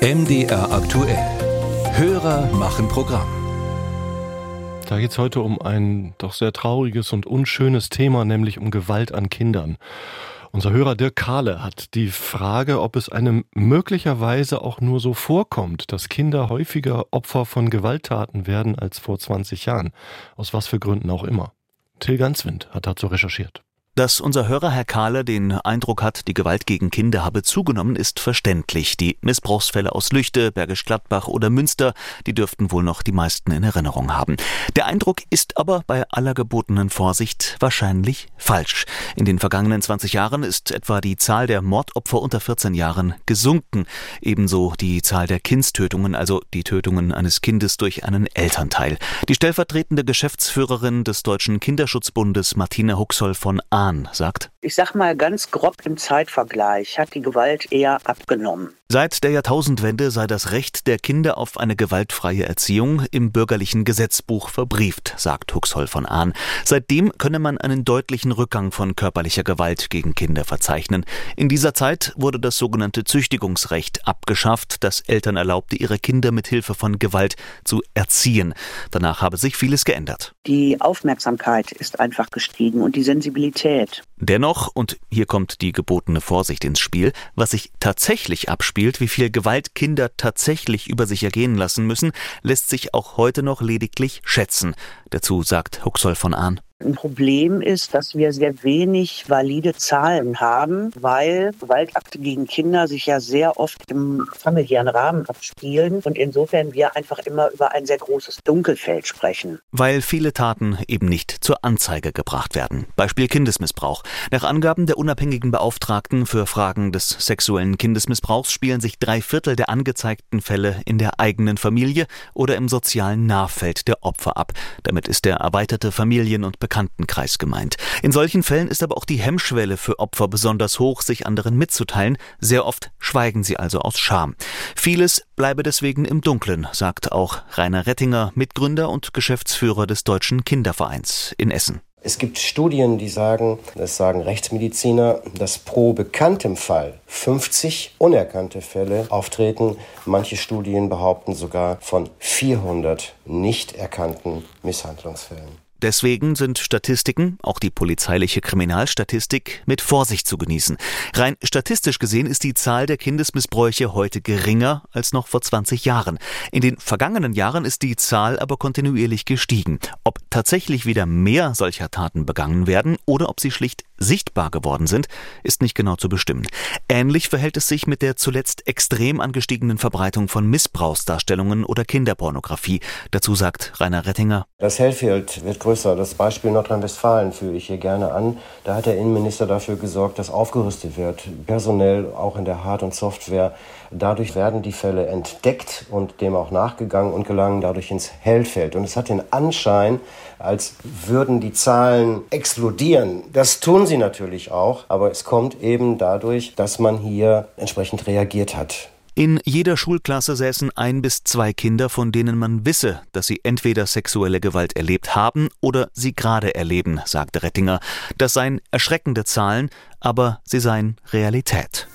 MDR aktuell. Hörer machen Programm. Da geht es heute um ein doch sehr trauriges und unschönes Thema, nämlich um Gewalt an Kindern. Unser Hörer Dirk Kahle hat die Frage, ob es einem möglicherweise auch nur so vorkommt, dass Kinder häufiger Opfer von Gewalttaten werden als vor 20 Jahren. Aus was für Gründen auch immer. Till Ganswind hat dazu recherchiert. Dass unser Hörer Herr Kahle den Eindruck hat, die Gewalt gegen Kinder habe zugenommen, ist verständlich. Die Missbrauchsfälle aus Lüchte, Bergisch Gladbach oder Münster, die dürften wohl noch die meisten in Erinnerung haben. Der Eindruck ist aber bei aller gebotenen Vorsicht wahrscheinlich falsch. In den vergangenen 20 Jahren ist etwa die Zahl der Mordopfer unter 14 Jahren gesunken. Ebenso die Zahl der Kindstötungen, also die Tötungen eines Kindes durch einen Elternteil. Die stellvertretende Geschäftsführerin des Deutschen Kinderschutzbundes Martina Huxoll von A Hahn sagt, ich sag mal ganz grob im Zeitvergleich hat die Gewalt eher abgenommen. Seit der Jahrtausendwende sei das Recht der Kinder auf eine gewaltfreie Erziehung im bürgerlichen Gesetzbuch verbrieft, sagt Huxoll von Ahn. Seitdem könne man einen deutlichen Rückgang von körperlicher Gewalt gegen Kinder verzeichnen. In dieser Zeit wurde das sogenannte Züchtigungsrecht abgeschafft, das Eltern erlaubte, ihre Kinder mit Hilfe von Gewalt zu erziehen. Danach habe sich vieles geändert. Die Aufmerksamkeit ist einfach gestiegen und die Sensibilität. Dennoch, und hier kommt die gebotene Vorsicht ins Spiel, was sich tatsächlich abspielt, wie viel Gewalt Kinder tatsächlich über sich ergehen lassen müssen, lässt sich auch heute noch lediglich schätzen. Dazu sagt Huxoll von Ahn. Ein Problem ist, dass wir sehr wenig valide Zahlen haben, weil Gewaltakte gegen Kinder sich ja sehr oft im familiären Rahmen abspielen und insofern wir einfach immer über ein sehr großes Dunkelfeld sprechen. Weil viele Taten eben nicht zur Anzeige gebracht werden. Beispiel Kindesmissbrauch. Nach Angaben der unabhängigen Beauftragten für Fragen des sexuellen Kindesmissbrauchs spielen sich drei Viertel der angezeigten Fälle in der eigenen Familie oder im sozialen Nahfeld der Opfer ab. Damit ist der erweiterte Familien- und Bekanntenkreis gemeint. In solchen Fällen ist aber auch die Hemmschwelle für Opfer besonders hoch, sich anderen mitzuteilen. Sehr oft schweigen sie also aus Scham. Vieles bleibe deswegen im Dunkeln, sagt auch Rainer Rettinger, Mitgründer und Geschäftsführer des Deutschen Kindervereins in Essen. Es gibt Studien, die sagen, das sagen Rechtsmediziner, dass pro bekanntem Fall 50 unerkannte Fälle auftreten. Manche Studien behaupten sogar von 400 nicht erkannten Misshandlungsfällen. Deswegen sind Statistiken, auch die polizeiliche Kriminalstatistik, mit Vorsicht zu genießen. Rein statistisch gesehen ist die Zahl der Kindesmissbräuche heute geringer als noch vor 20 Jahren. In den vergangenen Jahren ist die Zahl aber kontinuierlich gestiegen. Ob tatsächlich wieder mehr solcher Taten begangen werden oder ob sie schlicht sichtbar geworden sind, ist nicht genau zu bestimmen. Ähnlich verhält es sich mit der zuletzt extrem angestiegenen Verbreitung von Missbrauchsdarstellungen oder Kinderpornografie. Dazu sagt Rainer Rettinger. Das Hellfeld wird größer. Das Beispiel Nordrhein-Westfalen führe ich hier gerne an. Da hat der Innenminister dafür gesorgt, dass aufgerüstet wird, personell auch in der Hard- und Software. Dadurch werden die Fälle entdeckt und dem auch nachgegangen und gelangen dadurch ins Hellfeld. Und es hat den Anschein, als würden die Zahlen explodieren. Das tun sie natürlich auch, aber es kommt eben dadurch, dass man hier entsprechend reagiert hat. In jeder Schulklasse säßen ein bis zwei Kinder, von denen man wisse, dass sie entweder sexuelle Gewalt erlebt haben oder sie gerade erleben, sagte Rettinger. Das seien erschreckende Zahlen, aber sie seien Realität.